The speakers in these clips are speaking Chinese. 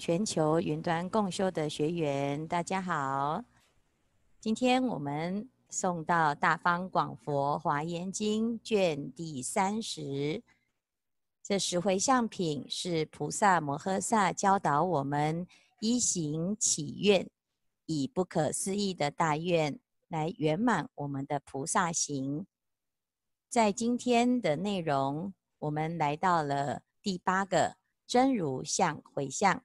全球云端共修的学员，大家好。今天我们诵到《大方广佛华严经》卷第三十。这十回向品是菩萨摩诃萨教导我们一行起愿，以不可思议的大愿来圆满我们的菩萨行。在今天的内容，我们来到了第八个。真如相回向，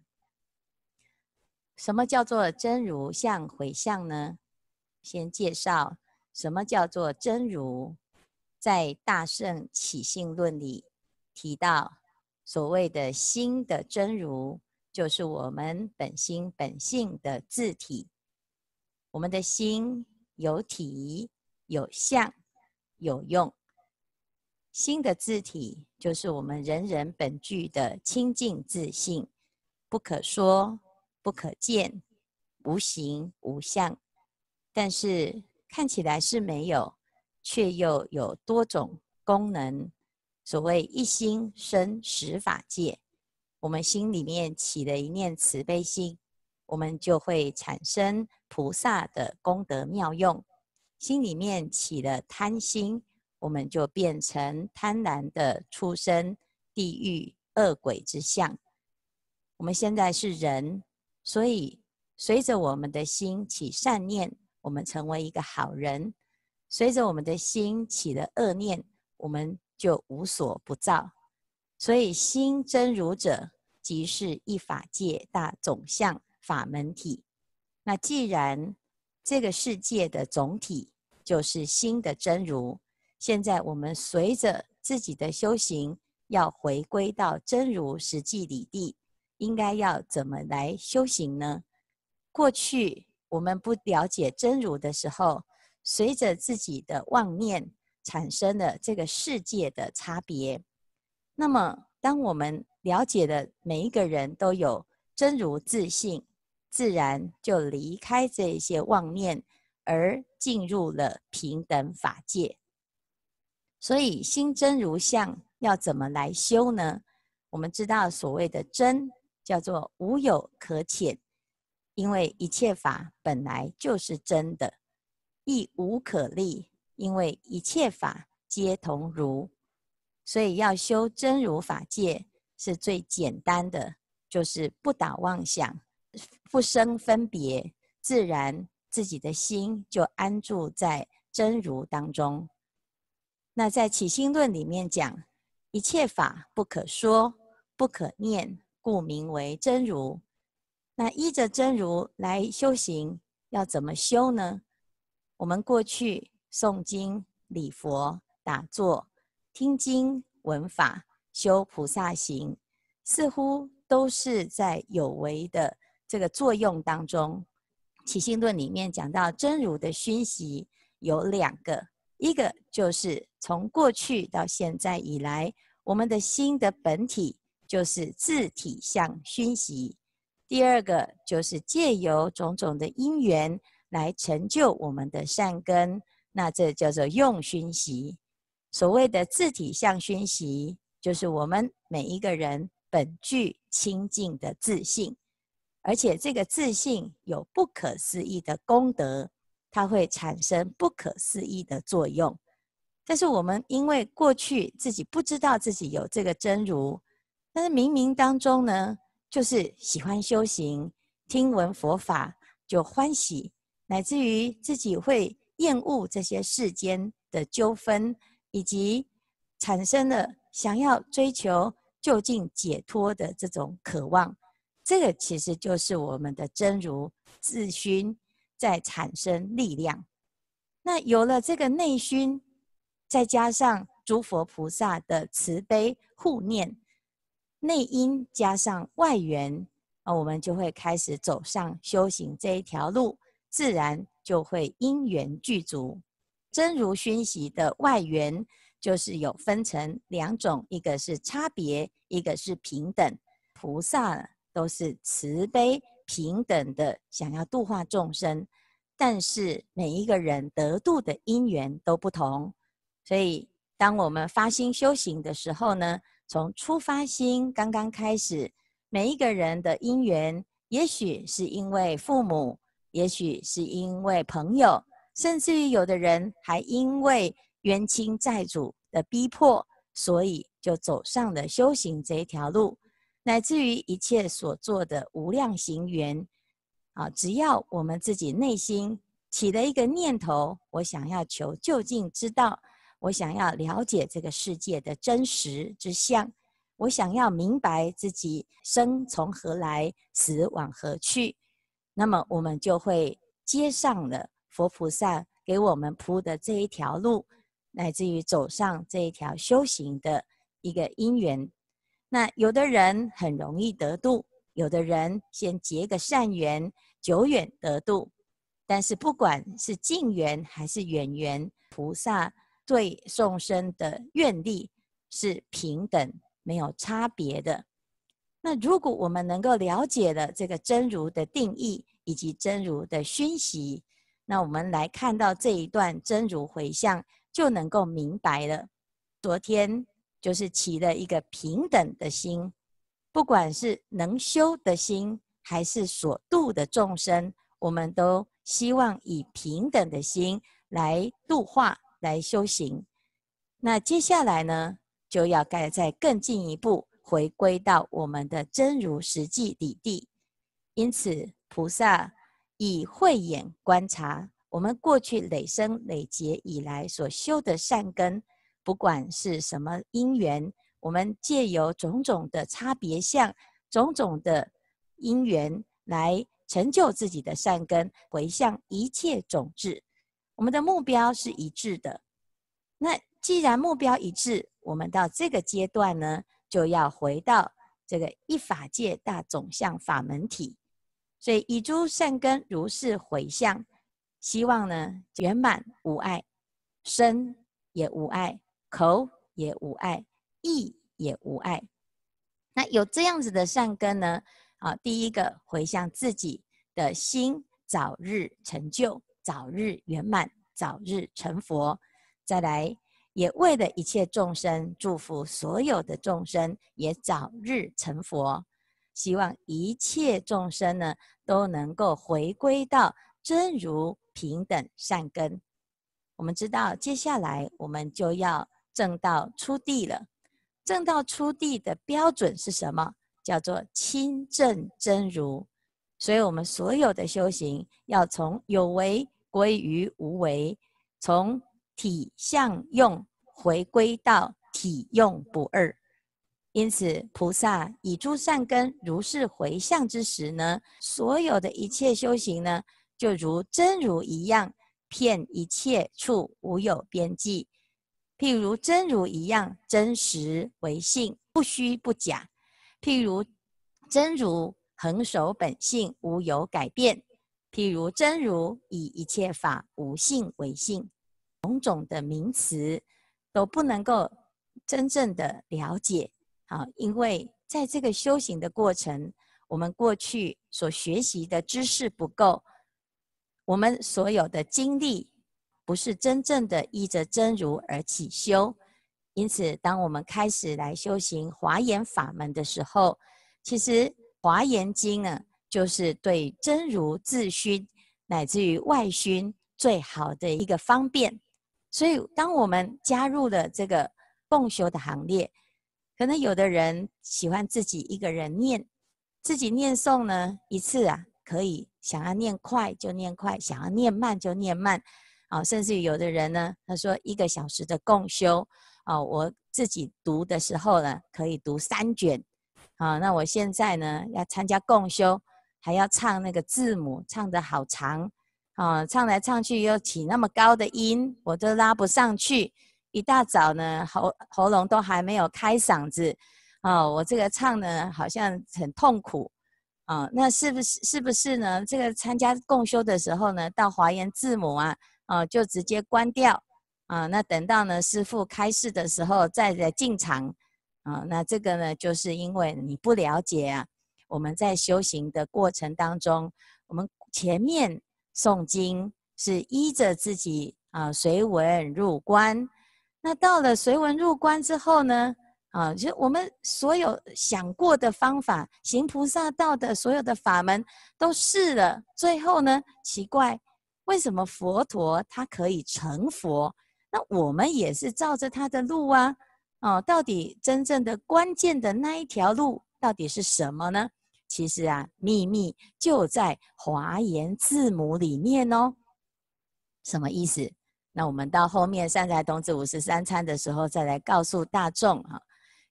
什么叫做真如相回向呢？先介绍什么叫做真如。在《大圣起信论》里提到，所谓的心的真如，就是我们本心本性的自体。我们的心有体、有相、有用。心的自体就是我们人人本具的清净自性，不可说、不可见、无形无相，但是看起来是没有，却又有多种功能。所谓一心生十法界，我们心里面起了一念慈悲心，我们就会产生菩萨的功德妙用；心里面起了贪心。我们就变成贪婪的畜生、地狱、恶鬼之相。我们现在是人，所以随着我们的心起善念，我们成为一个好人；随着我们的心起了恶念，我们就无所不造。所以心真如者，即是一法界大总相法门体。那既然这个世界的总体就是心的真如。现在我们随着自己的修行，要回归到真如实际里地，应该要怎么来修行呢？过去我们不了解真如的时候，随着自己的妄念产生了这个世界的差别。那么，当我们了解了每一个人都有真如自性，自然就离开这些妄念，而进入了平等法界。所以心真如相要怎么来修呢？我们知道所谓的真叫做无有可浅，因为一切法本来就是真的；亦无可立，因为一切法皆同如。所以要修真如法界是最简单的，就是不倒妄想，不生分别，自然自己的心就安住在真如当中。那在起心论里面讲，一切法不可说，不可念，故名为真如。那依着真如来修行，要怎么修呢？我们过去诵经、礼佛、打坐、听经、闻法、修菩萨行，似乎都是在有为的这个作用当中。起信论里面讲到真如的熏习有两个。一个就是从过去到现在以来，我们的心的本体就是自体相熏习；第二个就是借由种种的因缘来成就我们的善根，那这叫做用熏习。所谓的自体相熏习，就是我们每一个人本具清净的自性，而且这个自信有不可思议的功德。它会产生不可思议的作用，但是我们因为过去自己不知道自己有这个真如，但是冥冥当中呢，就是喜欢修行，听闻佛法就欢喜，乃至于自己会厌恶这些世间的纠纷，以及产生了想要追求究竟解脱的这种渴望，这个其实就是我们的真如自熏。再产生力量，那有了这个内熏，再加上诸佛菩萨的慈悲护念，内因加上外缘，啊，我们就会开始走上修行这一条路，自然就会因缘具足。真如熏习的外缘，就是有分成两种，一个是差别，一个是平等。菩萨都是慈悲。平等的想要度化众生，但是每一个人得度的因缘都不同，所以当我们发心修行的时候呢，从初发心刚刚开始，每一个人的因缘，也许是因为父母，也许是因为朋友，甚至于有的人还因为冤亲债主的逼迫，所以就走上了修行这一条路，乃至于一切所做的无量行缘，啊，只要我们自己内心起了一个念头，我想要求究竟之道。我想要了解这个世界的真实之相，我想要明白自己生从何来，死往何去。那么，我们就会接上了佛菩萨给我们铺的这一条路，乃至于走上这一条修行的一个因缘。那有的人很容易得度，有的人先结个善缘，久远得度。但是，不管是近缘还是远缘，菩萨。对众生的愿力是平等，没有差别的。那如果我们能够了解了这个真如的定义以及真如的熏习，那我们来看到这一段真如回向，就能够明白了。昨天就是起了一个平等的心，不管是能修的心，还是所度的众生，我们都希望以平等的心来度化。来修行，那接下来呢，就要该再更进一步回归到我们的真如实际里地。因此，菩萨以慧眼观察我们过去累生累劫以来所修的善根，不管是什么因缘，我们借由种种的差别相、种种的因缘来成就自己的善根，回向一切种智。我们的目标是一致的。那既然目标一致，我们到这个阶段呢，就要回到这个一法界大总相法门体。所以以诸善根如是回向，希望呢圆满无碍，身也无碍，口也无碍，意也无碍。那有这样子的善根呢，啊，第一个回向自己的心早日成就。早日圆满，早日成佛。再来，也为了一切众生，祝福所有的众生也早日成佛。希望一切众生呢，都能够回归到真如平等善根。我们知道，接下来我们就要正道出地了。正道出地的标准是什么？叫做亲证真如。所以，我们所有的修行要从有为。归于无为，从体相用回归到体用不二。因此，菩萨以诸善根如是回向之时呢，所有的一切修行呢，就如真如一样，遍一切处无有边际。譬如真如一样，真实为性，不虚不假。譬如真如恒守本性，无有改变。譬如真如以一切法无性为性，种种的名词都不能够真正的了解。好，因为在这个修行的过程，我们过去所学习的知识不够，我们所有的经历不是真正的依着真如而起修。因此，当我们开始来修行华严法门的时候，其实华严经呢，就是对真如自熏，乃至于外熏最好的一个方便。所以，当我们加入了这个共修的行列，可能有的人喜欢自己一个人念，自己念诵呢，一次啊可以想要念快就念快，想要念慢就念慢。啊，甚至于有的人呢，他说一个小时的共修，啊，我自己读的时候呢，可以读三卷。啊，那我现在呢要参加共修。还要唱那个字母，唱得好长，啊，唱来唱去又起那么高的音，我都拉不上去。一大早呢，喉喉咙都还没有开嗓子，啊，我这个唱呢好像很痛苦，啊，那是不是是不是呢？这个参加共修的时候呢，到华严字母啊，啊，就直接关掉，啊，那等到呢师父开示的时候再来进场，啊，那这个呢就是因为你不了解啊。我们在修行的过程当中，我们前面诵经是依着自己啊随文入观，那到了随文入观之后呢，啊，就我们所有想过的方法，行菩萨道的所有的法门都试了，最后呢，奇怪，为什么佛陀他可以成佛？那我们也是照着他的路啊，哦，到底真正的关键的那一条路到底是什么呢？其实啊，秘密就在华严字母里面哦。什么意思？那我们到后面善财童子五十三参的时候再来告诉大众哈。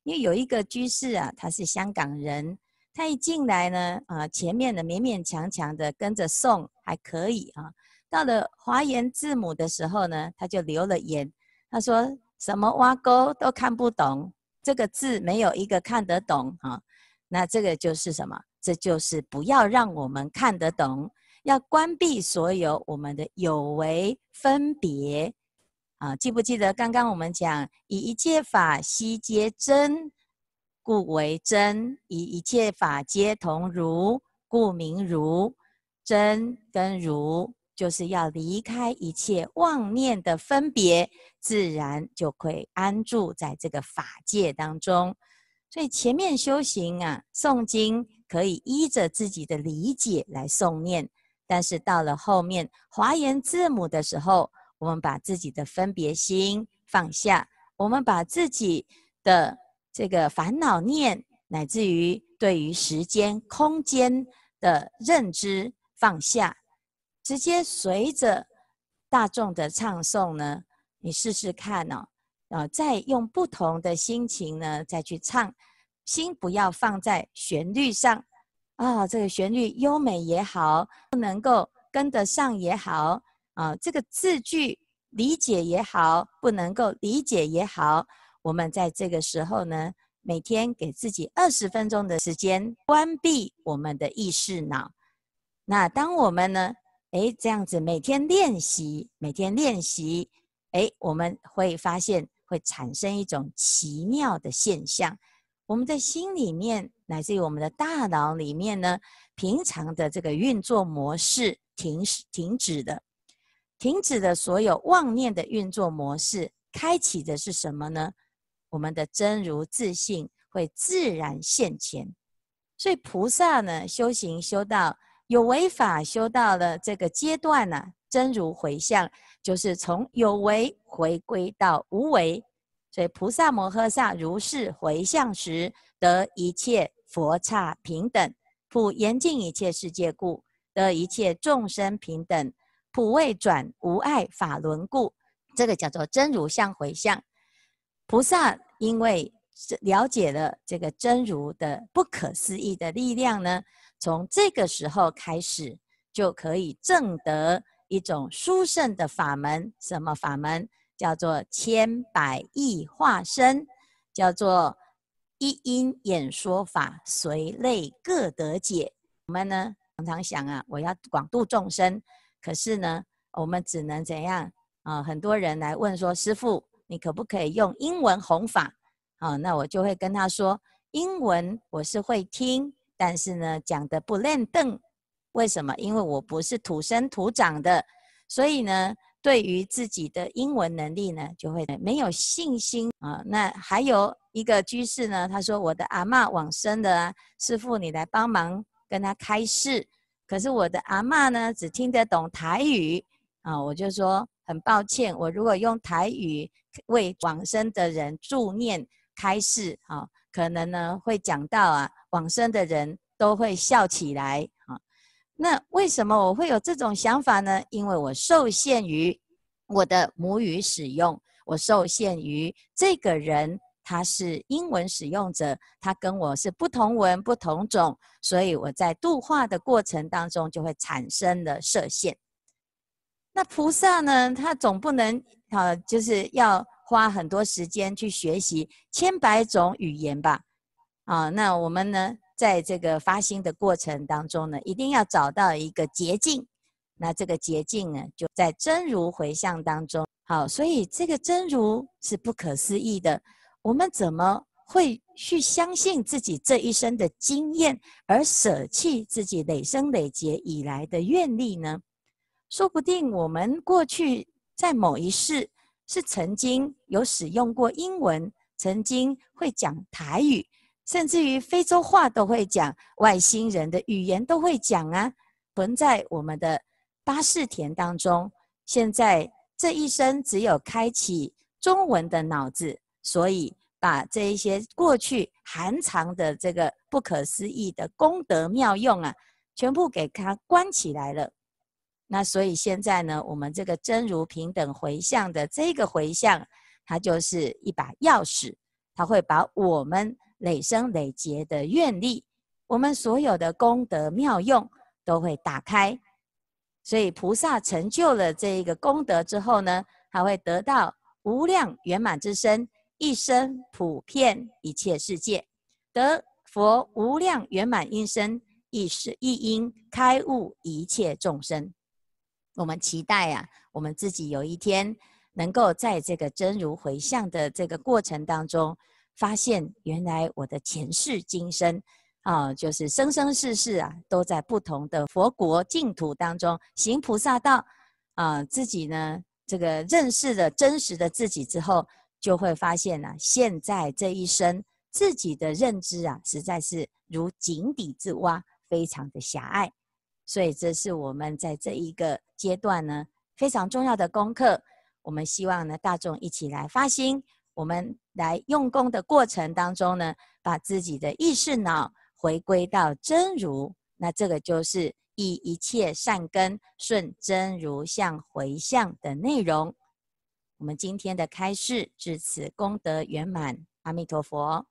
因为有一个居士啊，他是香港人，他一进来呢，啊，前面的勉勉强强的跟着诵还可以啊，到了华严字母的时候呢，他就留了言，他说什么挖沟都看不懂，这个字没有一个看得懂啊，那这个就是什么？这就是不要让我们看得懂，要关闭所有我们的有为分别。啊，记不记得刚刚我们讲，以一切法悉皆真，故为真；以一切法皆同如，故名如。真跟如，就是要离开一切妄念的分别，自然就会安住在这个法界当中。所以前面修行啊，诵经可以依着自己的理解来诵念，但是到了后面华严字母的时候，我们把自己的分别心放下，我们把自己的这个烦恼念，乃至于对于时间、空间的认知放下，直接随着大众的唱诵呢，你试试看哦，啊，再用不同的心情呢，再去唱，心不要放在旋律上啊，这个旋律优美也好，不能够跟得上也好。啊，这个字句理解也好，不能够理解也好，我们在这个时候呢，每天给自己二十分钟的时间，关闭我们的意识脑。那当我们呢，哎，这样子每天练习，每天练习，哎，我们会发现会产生一种奇妙的现象，我们的心里面，乃至于我们的大脑里面呢，平常的这个运作模式停停止的。停止的所有妄念的运作模式，开启的是什么呢？我们的真如自性会自然现前。所以菩萨呢，修行修到有为法修到了这个阶段呢、真如回向就是从有为回归到无为。所以菩萨摩诃萨如是回向时，得一切佛刹平等，普严净一切世界故，得一切众生平等。普为转无碍法轮故，这个叫做真如相回向。菩萨因为了解了这个真如的不可思议的力量呢，从这个时候开始就可以证得一种殊胜的法门。什么法门？叫做千百亿化身，叫做一因演说法，随类各得解。我们呢常常想啊，我要广度众生。可是呢，我们只能怎样啊？很多人来问说：“师父，你可不可以用英文弘法？”啊，那我就会跟他说：“英文我是会听，但是呢，讲的不轮转。为什么？因为我不是土生土长的，所以呢，对于自己的英文能力呢，就会没有信心啊。那还有一个居士呢，他说：“我的阿嬷往生的啊，师父你来帮忙跟他开示。”可是我的阿嬷呢，只听得懂台语啊，我就说很抱歉，我如果用台语为往生的人助念开示啊，可能呢会讲到啊，往生的人都会笑起来。那为什么我会有这种想法呢？因为我受限于我的母语使用，我受限于这个人。他是英文使用者，他跟我是不同文不同种，所以我在度化的过程当中就会产生了设限。那菩萨呢？他总不能啊，就是要花很多时间去学习千百种语言吧？啊，那我们呢，在这个发心的过程当中呢，一定要找到一个捷径。那这个捷径呢，就在真如回向当中。好，所以这个真如是不可思议的。我们怎么会去相信自己这一生的经验，而舍弃自己累生累劫以来的愿力呢？说不定我们过去在某一世是曾经有使用过英文，曾经会讲台语，甚至于非洲话都会讲，外星人的语言都会讲啊，存在我们的八士田当中。现在这一生只有开启中文的脑子，所以把这一些过去含藏的这个不可思议的功德妙用啊，全部给它关起来了。那所以现在呢，我们这个真如平等回向的这个回向，它就是一把钥匙，它会把我们累生累劫的愿力，我们所有的功德妙用都会打开。所以菩萨成就了这一个功德之后呢，他会得到无量圆满之身，一生普遍一切世界，得佛无量圆满音声，一时一因开悟一切众生。我们期待呀、啊，我们自己有一天能够在这个真如回向的这个过程当中，发现原来我的前世今生啊，就是生生世世啊，都在不同的佛国净土当中行菩萨道啊。自己呢，这个认识了真实的自己之后，就会发现呢、现在这一生自己的认知啊，实在是如井底之蛙，非常的狭隘。所以，这是我们在这一个阶段呢，非常重要的功课。我们希望呢，大众一起来发心，我们来用功的过程当中呢，把自己的意识脑回归到真如。那这个就是以一切善根顺真如相回向的内容。我们今天的开示至此功德圆满，阿弥陀佛。